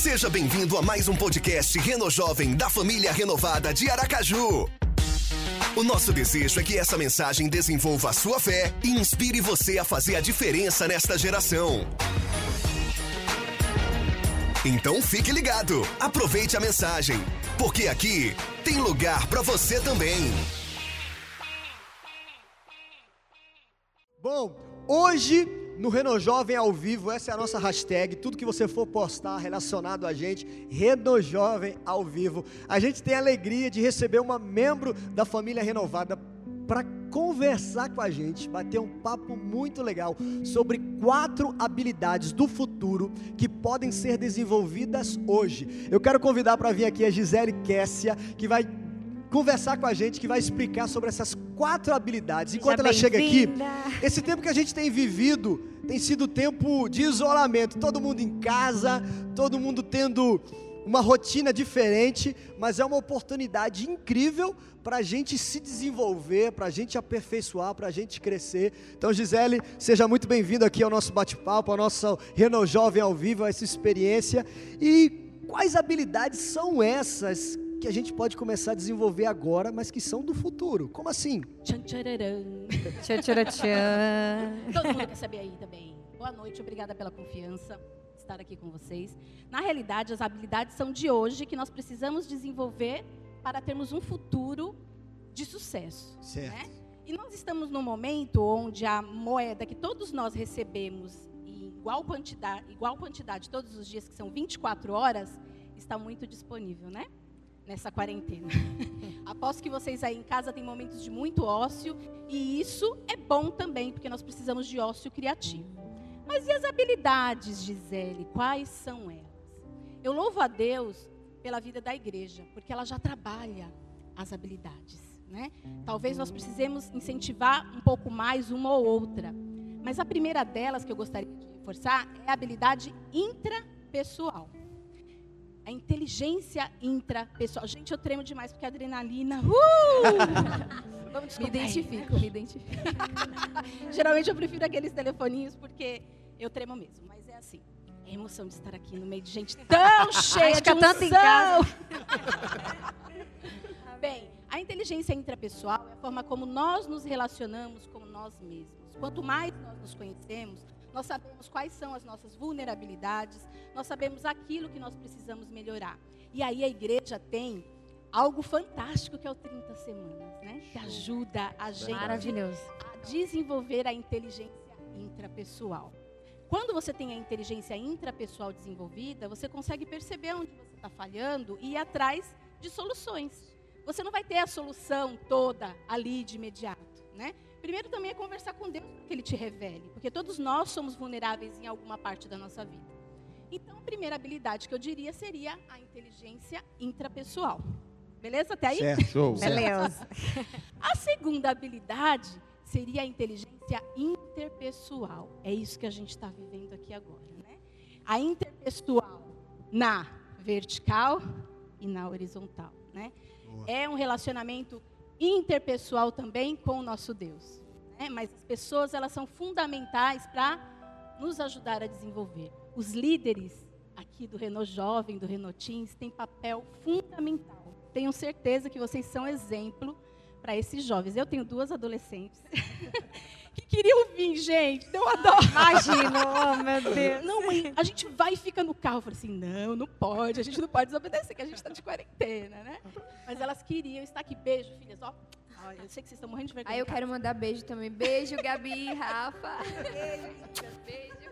Seja bem-vindo a mais um podcast Reno Jovem da família renovada de Aracaju. O nosso desejo é que essa mensagem desenvolva a sua fé e inspire você a fazer a diferença nesta geração. Então fique ligado, aproveite a mensagem, porque aqui tem lugar para você também. Bom, hoje no Reno Jovem ao vivo, essa é a nossa hashtag. Tudo que você for postar relacionado a gente, Reno Jovem ao vivo. A gente tem a alegria de receber uma membro da família renovada para conversar com a gente, bater um papo muito legal sobre quatro habilidades do futuro que podem ser desenvolvidas hoje. Eu quero convidar para vir aqui a Gisele Kessia, que vai conversar com a gente, que vai explicar sobre essas quatro habilidades. Enquanto ela chega aqui, esse tempo que a gente tem vivido tem sido tempo de isolamento, todo mundo em casa, todo mundo tendo uma rotina diferente, mas é uma oportunidade incrível para a gente se desenvolver, para a gente aperfeiçoar, para a gente crescer. Então, Gisele, seja muito bem-vindo aqui ao nosso bate-papo, ao nosso Renault Jovem ao vivo, a essa experiência. E quais habilidades são essas que a gente pode começar a desenvolver agora, mas que são do futuro. Como assim? Tchan, tchararam. Tchan, tchan, tchan. Todo mundo quer saber aí também. Boa noite, obrigada pela confiança estar aqui com vocês. Na realidade, as habilidades são de hoje que nós precisamos desenvolver para termos um futuro de sucesso. Certo. Né? E nós estamos num momento onde a moeda que todos nós recebemos em igual quantidade, igual quantidade todos os dias, que são 24 horas, está muito disponível, né? Nessa quarentena. Aposto que vocês aí em casa têm momentos de muito ócio e isso é bom também, porque nós precisamos de ócio criativo. Mas e as habilidades, Gisele? Quais são elas? Eu louvo a Deus pela vida da igreja, porque ela já trabalha as habilidades. Né? Talvez nós precisemos incentivar um pouco mais uma ou outra. Mas a primeira delas que eu gostaria de reforçar é a habilidade intrapessoal a inteligência intrapessoal. Gente, eu tremo demais porque a adrenalina. Uh! Vamos me identifico, me identifico. Geralmente eu prefiro aqueles telefoninhos porque eu tremo mesmo, mas é assim. É emoção de estar aqui no meio de gente tão cheia de unção. tanto em casa. Bem, a inteligência intrapessoal é a forma como nós nos relacionamos com nós mesmos. Quanto mais nós nos conhecemos, nós sabemos quais são as nossas vulnerabilidades, nós sabemos aquilo que nós precisamos melhorar. E aí a igreja tem algo fantástico que é o 30 semanas, né? Que ajuda a gente Maravilhoso. a desenvolver a inteligência intrapessoal. Quando você tem a inteligência intrapessoal desenvolvida, você consegue perceber onde você está falhando e ir atrás de soluções. Você não vai ter a solução toda ali de imediato, né? Primeiro também é conversar com Deus para que Ele te revele, porque todos nós somos vulneráveis em alguma parte da nossa vida. Então, a primeira habilidade que eu diria seria a inteligência intrapessoal. Beleza? Até aí? Certo. Beleza. A segunda habilidade seria a inteligência interpessoal. É isso que a gente está vivendo aqui agora, né? A interpessoal na vertical e na horizontal, né? É um relacionamento interpessoal também com o nosso Deus. Né? Mas as pessoas elas são fundamentais para nos ajudar a desenvolver. Os líderes aqui do Renault Jovem, do Renault Teens, têm papel fundamental. Tenho certeza que vocês são exemplo para esses jovens. Eu tenho duas adolescentes queriam vir, gente. Eu adoro. Imagino, oh meu Deus. Não, mãe, a gente vai e fica no carro. Eu falei assim, não, não pode, a gente não pode desobedecer, que a gente está de quarentena, né? Mas elas queriam estar aqui. Beijo, filhas, ó. Olha, eu sei que vocês estão morrendo de vergonha. Aí eu quero mandar beijo também. Beijo, Gabi, Rafa. Beijo, beijo.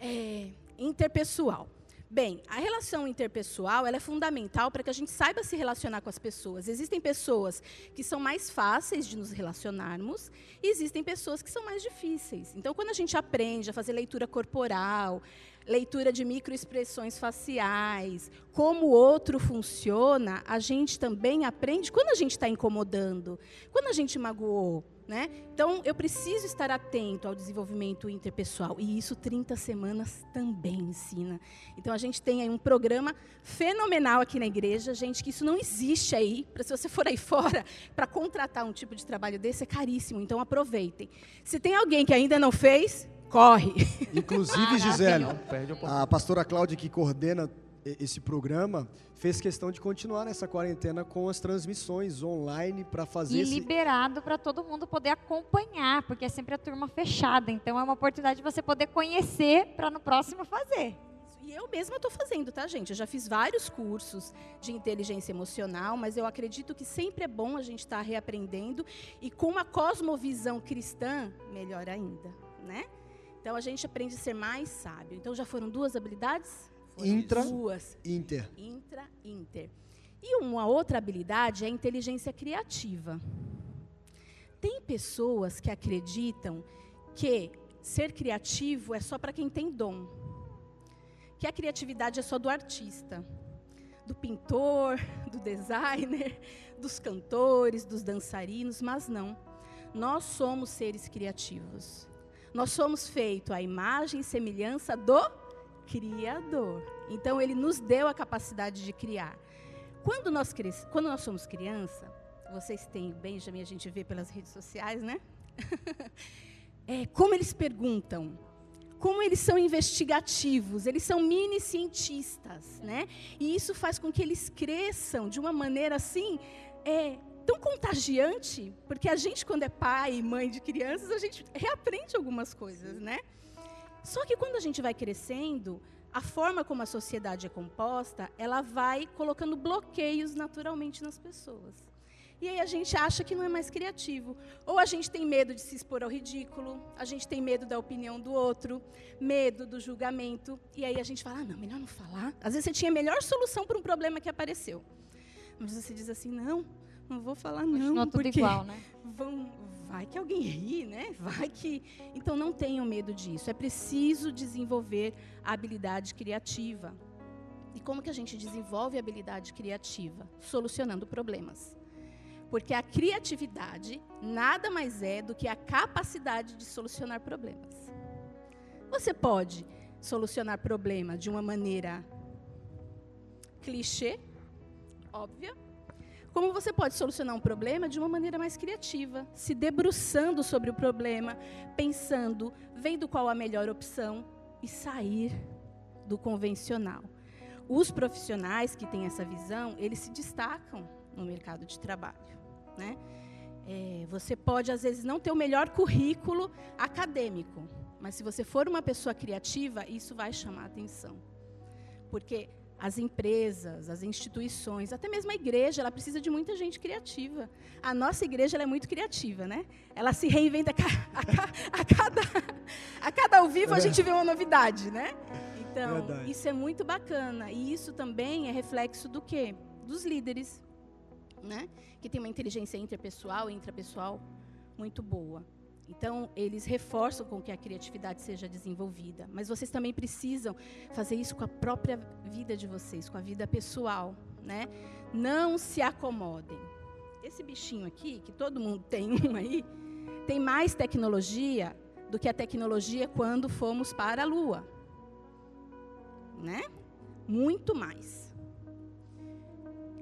É, interpessoal. Bem, a relação interpessoal é fundamental para que a gente saiba se relacionar com as pessoas. Existem pessoas que são mais fáceis de nos relacionarmos e existem pessoas que são mais difíceis. Então, quando a gente aprende a fazer leitura corporal, leitura de microexpressões faciais, como o outro funciona, a gente também aprende quando a gente está incomodando, quando a gente magoou. Né? Então, eu preciso estar atento ao desenvolvimento interpessoal. E isso 30 semanas também ensina. Então, a gente tem aí um programa fenomenal aqui na igreja. Gente, que isso não existe aí. Para se você for aí fora, para contratar um tipo de trabalho desse, é caríssimo. Então, aproveitem. Se tem alguém que ainda não fez, corre. Inclusive, Gisele, Não perde a pastora Cláudia, que coordena esse programa, fez questão de continuar nessa quarentena com as transmissões online para fazer E esse... liberado para todo mundo poder acompanhar, porque é sempre a turma fechada. Então é uma oportunidade de você poder conhecer para no próximo fazer. E eu mesma estou fazendo, tá, gente? Eu já fiz vários cursos de inteligência emocional, mas eu acredito que sempre é bom a gente estar reaprendendo e com uma cosmovisão cristã, melhor ainda, né? Então a gente aprende a ser mais sábio. Então já foram duas habilidades? Intra. Duas. Inter. Intra, inter. E uma outra habilidade é a inteligência criativa. Tem pessoas que acreditam que ser criativo é só para quem tem dom. Que a criatividade é só do artista, do pintor, do designer, dos cantores, dos dançarinos, mas não. Nós somos seres criativos. Nós somos feitos à imagem e semelhança do Criador. Então, Ele nos deu a capacidade de criar. Quando nós. Quando nós somos criança, vocês têm Benjamin, a gente vê pelas redes sociais, né? é, como eles perguntam, como eles são investigativos, eles são mini cientistas, né? E isso faz com que eles cresçam de uma maneira assim, é, tão contagiante, porque a gente quando é pai e mãe de crianças, a gente reaprende algumas coisas, né? Só que quando a gente vai crescendo, a forma como a sociedade é composta, ela vai colocando bloqueios naturalmente nas pessoas. E aí a gente acha que não é mais criativo. Ou a gente tem medo de se expor ao ridículo, a gente tem medo da opinião do outro, medo do julgamento. E aí a gente fala, ah, não, melhor não falar. Às vezes você tinha a melhor solução para um problema que apareceu. Mas você diz assim, não, não vou falar não, Continua tudo porque igual, né? vão, vai que alguém ri, né? Vai que. Então não tenham medo disso. É preciso desenvolver a habilidade criativa. E como que a gente desenvolve a habilidade criativa? Solucionando problemas. Porque a criatividade nada mais é do que a capacidade de solucionar problemas. Você pode solucionar problema de uma maneira clichê, óbvia, como você pode solucionar um problema de uma maneira mais criativa, se debruçando sobre o problema, pensando, vendo qual a melhor opção e sair do convencional. Os profissionais que têm essa visão, eles se destacam no mercado de trabalho. Né? É, você pode, às vezes, não ter o melhor currículo acadêmico, mas se você for uma pessoa criativa, isso vai chamar atenção. Porque as empresas, as instituições, até mesmo a igreja, ela precisa de muita gente criativa. A nossa igreja ela é muito criativa, né? Ela se reinventa a, a a cada a cada ao vivo a gente vê uma novidade, né? Então, Verdade. isso é muito bacana e isso também é reflexo do quê? Dos líderes, né? Que tem uma inteligência interpessoal e intrapessoal muito boa. Então, eles reforçam com que a criatividade seja desenvolvida. Mas vocês também precisam fazer isso com a própria vida de vocês, com a vida pessoal. Né? Não se acomodem. Esse bichinho aqui, que todo mundo tem um aí, tem mais tecnologia do que a tecnologia quando fomos para a Lua. Né? Muito mais.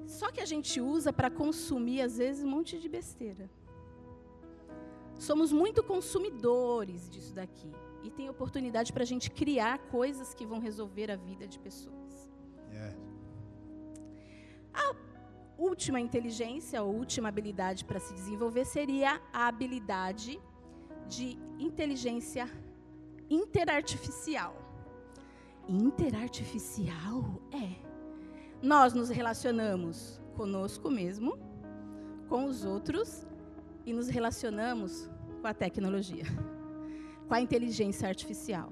Só que a gente usa para consumir, às vezes, um monte de besteira. Somos muito consumidores disso daqui. E tem oportunidade para a gente criar coisas que vão resolver a vida de pessoas. É. Última inteligência, ou última habilidade para se desenvolver seria a habilidade de inteligência interartificial. Interartificial? É. Nós nos relacionamos conosco mesmo, com os outros e nos relacionamos com a tecnologia, com a inteligência artificial.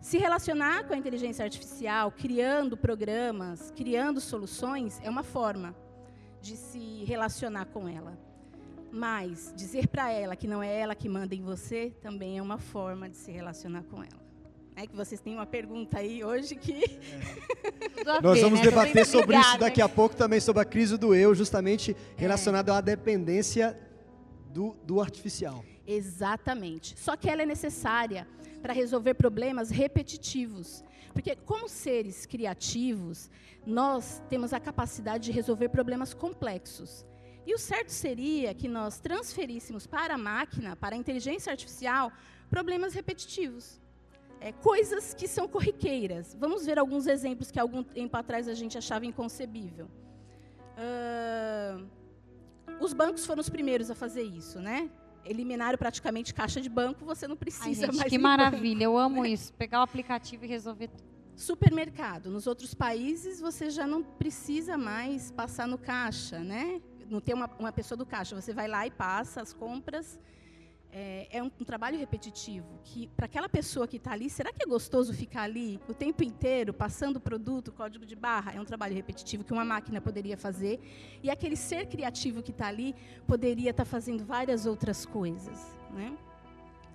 Se relacionar com a inteligência artificial, criando programas, criando soluções, é uma forma de se relacionar com ela. Mas dizer para ela que não é ela que manda em você também é uma forma de se relacionar com ela. É que vocês têm uma pergunta aí hoje que a Nós ver, vamos né? Debater sobre isso ligada. daqui a pouco também, sobre a crise do eu, justamente relacionado à dependência do, do artificial. Exatamente. Só que ela é necessária para resolver problemas repetitivos. Porque, como seres criativos, nós temos a capacidade de resolver problemas complexos. E o certo seria que nós transferíssemos para a máquina, para a inteligência artificial, problemas repetitivos. é, coisas que são corriqueiras. Vamos ver alguns exemplos que algum tempo atrás a gente achava inconcebível. Uh, os bancos foram os primeiros a fazer isso, né? Eliminaram praticamente caixa de banco, você não precisa Ai, gente, mais. que maravilha, eu amo né? isso. Pegar o aplicativo e resolver tudo. Supermercado. Nos outros países, você já não precisa mais passar no caixa, né? Não tem uma, uma pessoa do caixa. Você vai lá e passa as compras. É, é um, um trabalho repetitivo que, para aquela pessoa que está ali, será que é gostoso ficar ali o tempo inteiro passando o produto, código de barra? É um trabalho repetitivo que uma máquina poderia fazer. E aquele ser criativo que está ali poderia estar tá fazendo várias outras coisas, né?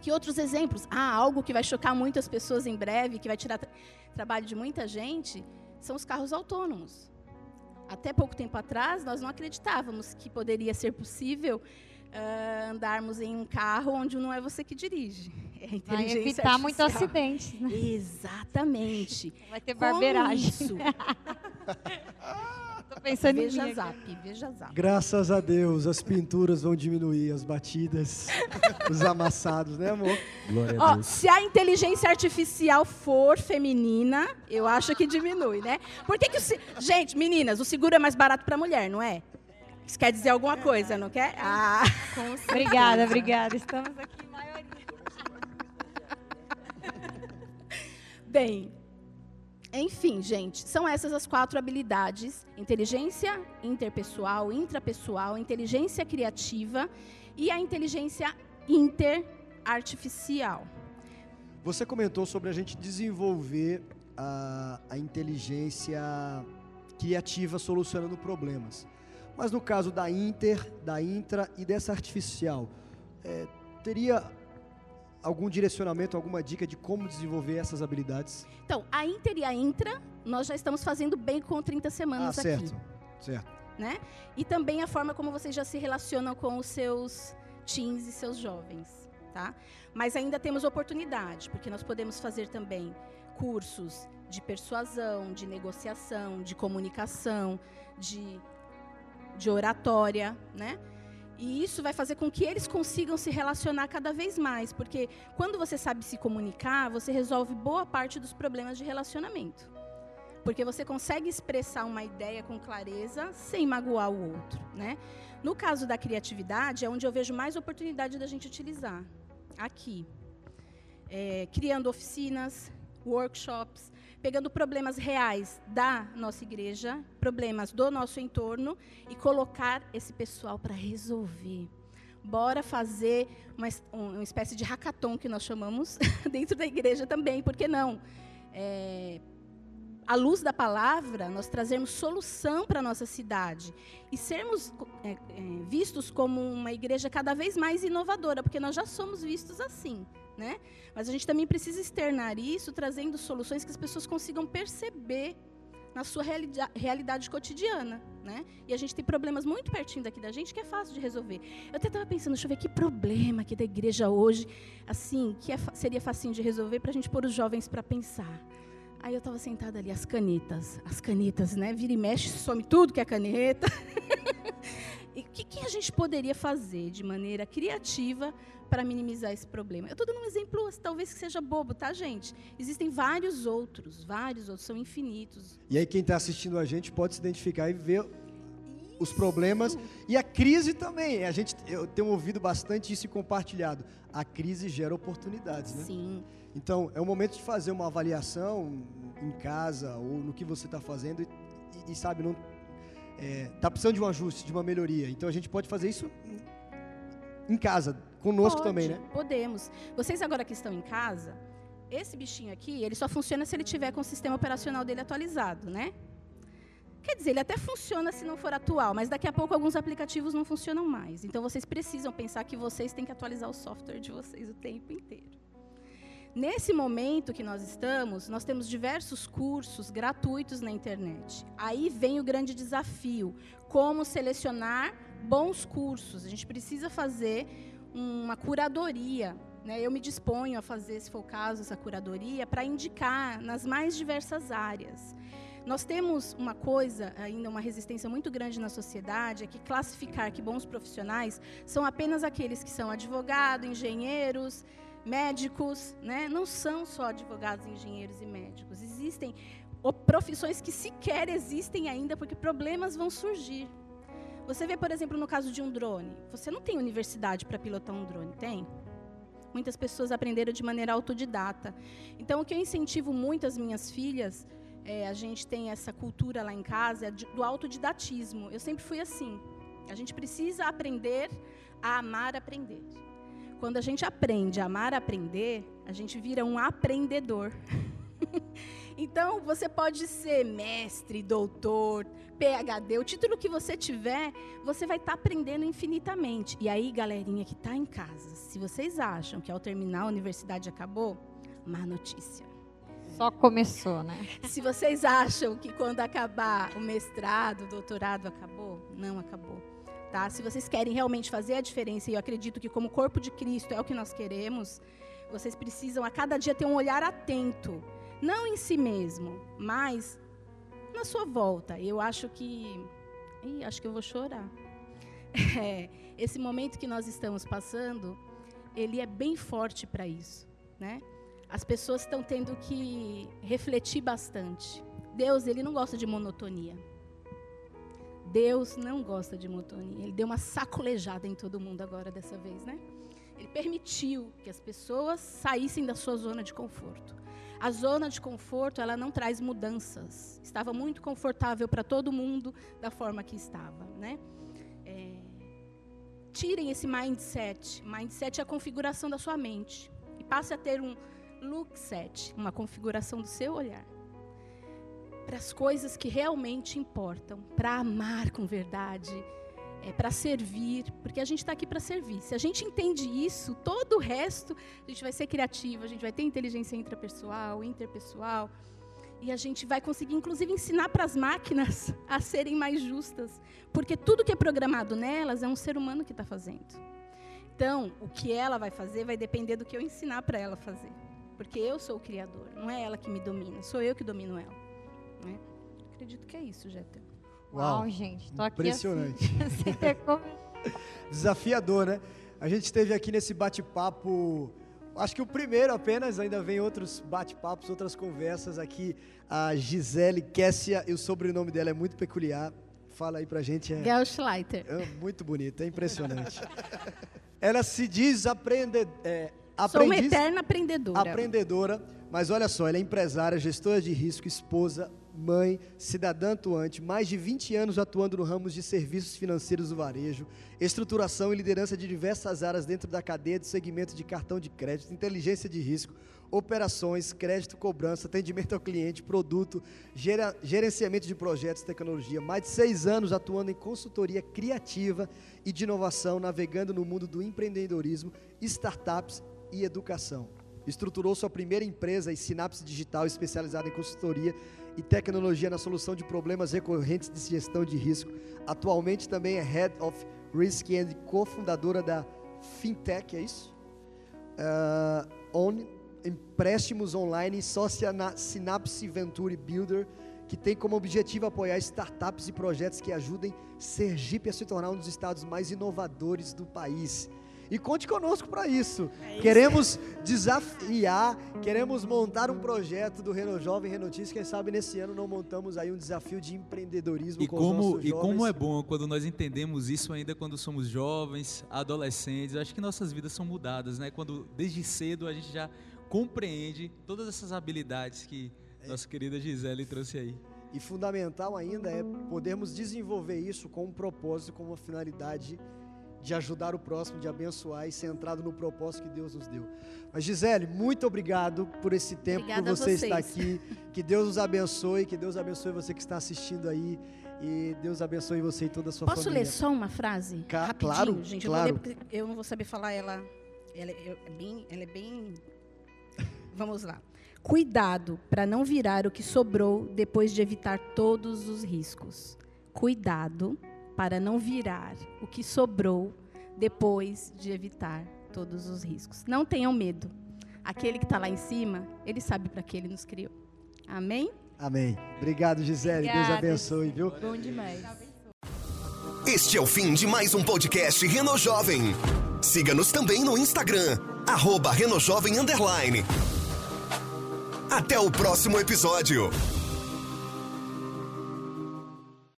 Que outros exemplos? Ah, algo que vai chocar muitas pessoas em breve, que vai tirar tra trabalho de muita gente, são os carros autônomos. Até pouco tempo atrás, nós não acreditávamos que poderia ser possível uh, andarmos em um carro onde não é você que dirige. É Vai evitar muito acidentes. Né? Exatamente. Vai ter barbeiragem. Isso. Tô pensando veja em zap, veja zap. Graças a Deus, as pinturas vão diminuir, as batidas, os amassados, né, amor? Glória a Ó, Deus. se a inteligência artificial for feminina, eu acho que diminui, né? Por que que o Gente, meninas, o seguro é mais barato para mulher, não é? Isso quer dizer alguma coisa, não quer? Ah, Obrigada, obrigada. Estamos aqui em maioria. bem. Enfim, gente, são essas as quatro habilidades: inteligência interpessoal, intrapessoal, inteligência criativa e a inteligência interartificial. Você comentou sobre a gente desenvolver a, a inteligência criativa solucionando problemas. Mas no caso da inter, da intra e dessa artificial, é, teria algum direcionamento, alguma dica de como desenvolver essas habilidades? Então, a inter e a intra, nós já estamos fazendo bem com 30 Ah, semanas aqui. certo. Certo. né? E também a forma como vocês já se relacionam com os seus teens e seus jovens, tá? Mas ainda temos oportunidade, porque nós podemos fazer também cursos de persuasão, de negociação, de comunicação, de, de oratória, né? E isso vai fazer com que eles consigam se relacionar cada vez mais, porque quando você sabe se comunicar, você resolve boa parte dos problemas de relacionamento. Porque você consegue expressar uma ideia com clareza sem magoar o outro, né? No caso da criatividade, é onde eu vejo mais oportunidade da gente utilizar. Aqui. É, criando oficinas, workshops, pegando problemas reais da nossa igreja, problemas do nosso entorno e colocar esse pessoal para resolver. Bora fazer uma, um- uma espécie de hackathon que nós chamamos dentro da igreja também, por que não? É, à luz da palavra, nós trazermos solução para a nossa cidade e sermos é, é, vistos como uma igreja cada vez mais inovadora, porque nós já somos vistos assim, né? Mas a gente também precisa externar isso, trazendo soluções que as pessoas consigam perceber na sua realida- realidade cotidiana, né? E a gente tem problemas muito pertinho daqui da gente que é fácil de resolver. Eu até estava pensando, deixa eu ver que problema aqui da igreja hoje, assim, que é seria facinho de resolver para a gente pôr os jovens para pensar. Aí eu estava sentada ali, as canetas, as canetas, né? Vira e mexe, some tudo que é caneta. e o que, que a gente poderia fazer de maneira criativa para minimizar esse problema? Eu estou dando um exemplo, talvez que seja bobo, tá, gente? Existem vários outros, vários outros, são infinitos. E aí quem está assistindo a gente pode se identificar e ver os problemas e a crise também. A gente, eu tenho ouvido bastante isso e compartilhado. A crise gera oportunidades, né? Sim. Então, é o momento de fazer uma avaliação em casa ou no que você está fazendo e, e- e, sabe, não está precisando de um ajuste, de uma melhoria. Então, a gente pode fazer isso em- em casa, conosco Pode, também, né? Podemos. Vocês agora que estão em casa, esse bichinho aqui, ele só funciona se ele tiver com o sistema operacional dele atualizado, né? Quer dizer, ele até funciona se não for atual, mas daqui a pouco alguns aplicativos não funcionam mais. Então vocês precisam pensar que vocês têm que atualizar o software de vocês o tempo inteiro. Nesse momento que nós estamos, nós temos diversos cursos gratuitos na internet. Aí vem o grande desafio: como selecionar bons cursos. A gente precisa fazer uma curadoria. Né? Eu me disponho a fazer, se for o caso, essa curadoria para indicar nas mais diversas áreas. Nós temos uma coisa, ainda uma resistência muito grande na sociedade, é que classificar que bons profissionais são apenas aqueles que são advogado, engenheiros, médicos, né? Não são só advogados, engenheiros e médicos. Existem profissões que sequer existem ainda porque problemas vão surgir. Você vê, por exemplo, no caso de um drone. Você não tem universidade para pilotar um drone, tem? Muitas pessoas aprenderam de maneira autodidata. Então, o que eu incentivo muito as minhas filhas, é, a gente tem essa cultura lá em casa é do autodidatismo. Eu sempre fui assim. A gente precisa aprender a amar aprender. Quando a gente aprende a amar aprender, a gente vira um aprendedor. então, você pode ser mestre, doutor, PhD, o título que você tiver, você vai estar tá aprendendo infinitamente. E aí, galerinha que está em casa, se vocês acham que ao terminar a universidade acabou, má notícia. Só começou, né? Se vocês acham que quando acabar o mestrado, o doutorado acabou, não acabou. Tá? Se vocês querem realmente fazer a diferença, e eu acredito que como corpo de Cristo é o que nós queremos, vocês precisam a cada dia ter um olhar atento, não em si mesmo, mas na sua volta. Eu acho que. Ih, acho que eu vou chorar. É, esse momento que nós estamos passando, ele é bem forte para isso. Né? As pessoas estão tendo que refletir bastante. Deus, ele não gosta de monotonia. Deus não gosta de monotonia. Ele deu uma sacolejada em todo mundo agora dessa vez, né? Ele permitiu que as pessoas saíssem da sua zona de conforto. A zona de conforto, ela não traz mudanças. Estava muito confortável para todo mundo da forma que estava, né? É, tirem esse mindset. Mindset é a configuração da sua mente. E passe a ter um look set, uma configuração do seu olhar. Para as coisas que realmente importam, para amar com verdade, é, para servir, porque a gente está aqui para servir. Se a gente entende isso, todo o resto, a gente vai ser criativo, a gente vai ter inteligência intrapessoal, interpessoal, e a gente vai conseguir, inclusive, ensinar para as máquinas a serem mais justas, porque tudo que é programado nelas é um ser humano que está fazendo. Então, o que ela vai fazer vai depender do que eu ensinar para ela fazer, porque eu sou o criador, não é ela que me domina, sou eu que domino ela. Né? Acredito que é isso, Jeta. Uau, Uau gente, tô aqui impressionante. Assim, sem ter como... Desafiador, né? A gente esteve aqui nesse bate-papo, acho que o primeiro apenas, ainda vem outros bate-papos, outras conversas aqui. A Gisele Kessia, e o sobrenome dela é muito peculiar. Fala aí pra gente. É, Gelschleiter. É muito bonito, é impressionante. Ela se diz aprende, é, aprendiz, Sou uma eterna aprendedora. Aprendedora, mas olha só, ela é empresária, gestora de risco, esposa, mãe, cidadã atuante, mais de 20 anos atuando no ramo de serviços financeiros do varejo, estruturação e liderança de diversas áreas dentro da cadeia de segmento de cartão de crédito, inteligência de risco, operações, crédito, cobrança, atendimento ao cliente, produto, gerenciamento de projetos e tecnologia. Mais de seis anos atuando em consultoria criativa e de inovação, navegando no mundo do empreendedorismo, startups e educação. Estruturou sua primeira empresa em Sinapse Digital, especializada em consultoria e tecnologia na solução de problemas recorrentes de gestão de risco. Atualmente também é Head of Risk and cofundadora da Fintech, é isso? Uh, on, empréstimos online, sócia na Synapse Venture Builder, que tem como objetivo apoiar startups e projetos que ajudem Sergipe a se tornar um dos estados mais inovadores do país. E conte conosco para isso. É isso. Queremos desafiar, queremos montar um projeto do Reno Jovem Renotícia. Quem sabe nesse ano não montamos aí um desafio de empreendedorismo e com como, os nossos E como é bom quando nós entendemos isso ainda quando somos jovens, adolescentes. Eu acho que nossas vidas são mudadas, né? Quando desde cedo a gente já compreende todas essas habilidades que é. nossa querida Gisele trouxe aí. E fundamental ainda é podermos desenvolver isso com um propósito, com uma finalidade de ajudar o próximo, de abençoar e centrado no propósito que Deus nos deu. Mas Gisele, muito obrigado por esse tempo, Obrigada por você estar aqui. Que Deus nos abençoe, que Deus abençoe você que está assistindo aí. E Deus abençoe você e toda a sua Posso família. Posso ler só uma frase? Ca Rapidinho, claro, gente. Claro. Eu, eu não vou saber falar ela. Ela é, é bem, ela é bem. Vamos lá. Cuidado para não virar o que sobrou depois de evitar todos os riscos. Cuidado para não virar o que sobrou depois de evitar todos os riscos. Não tenham medo. Aquele que está lá em cima, ele sabe para que ele nos criou. Amém? Amém. Obrigado, Gisele. Obrigada. Deus abençoe, viu? Bom demais. Este é o fim de mais um podcast Reno Jovem. Siga-nos também no Instagram arroba. Até o próximo episódio.